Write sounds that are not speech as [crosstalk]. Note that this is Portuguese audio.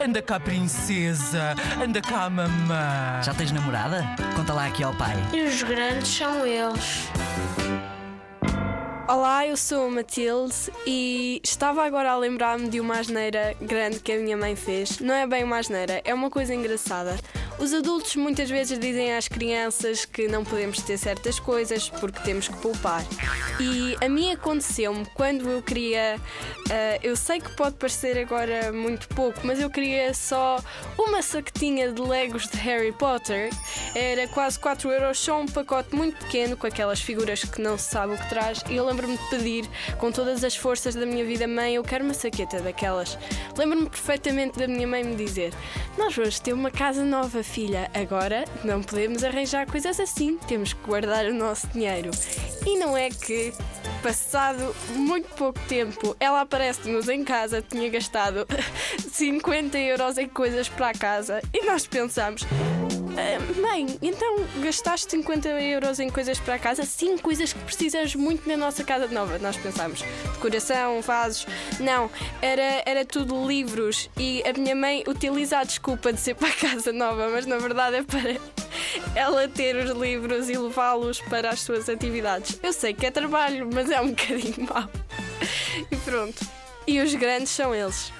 anda cá, princesa, anda cá, mamã. Já tens namorada? Conta lá aqui ao pai. E os grandes são eles. Olá, eu sou a Matilde e estava agora a lembrar-me de uma asneira grande que a minha mãe fez. Não é bem uma asneira, é uma coisa engraçada. Os adultos muitas vezes dizem às crianças que não podemos ter certas coisas porque temos que poupar. E a mim aconteceu-me quando eu queria. Uh, eu sei que pode parecer agora muito pouco, mas eu queria só uma saquetinha de Legos de Harry Potter. Era quase 4 euros, só um pacote muito pequeno com aquelas figuras que não se sabe o que traz. E eu lembro-me de pedir com todas as forças da minha vida, mãe, eu quero uma saqueta daquelas. Lembro-me perfeitamente da minha mãe me dizer: Nós vamos ter uma casa nova filha, agora não podemos arranjar coisas assim, temos que guardar o nosso dinheiro. E não é que, passado muito pouco tempo, ela aparece-nos em casa, tinha gastado [laughs] 50 euros em coisas para a casa e nós pensamos. Ah, mãe, então gastaste 50 euros em coisas para a casa? Sim, coisas que precisas muito na nossa casa nova. Nós pensámos, decoração, vasos. Não, era, era tudo livros. E a minha mãe utiliza a desculpa de ser para a casa nova, mas na verdade é para ela ter os livros e levá-los para as suas atividades. Eu sei que é trabalho, mas é um bocadinho mau. E pronto. E os grandes são eles.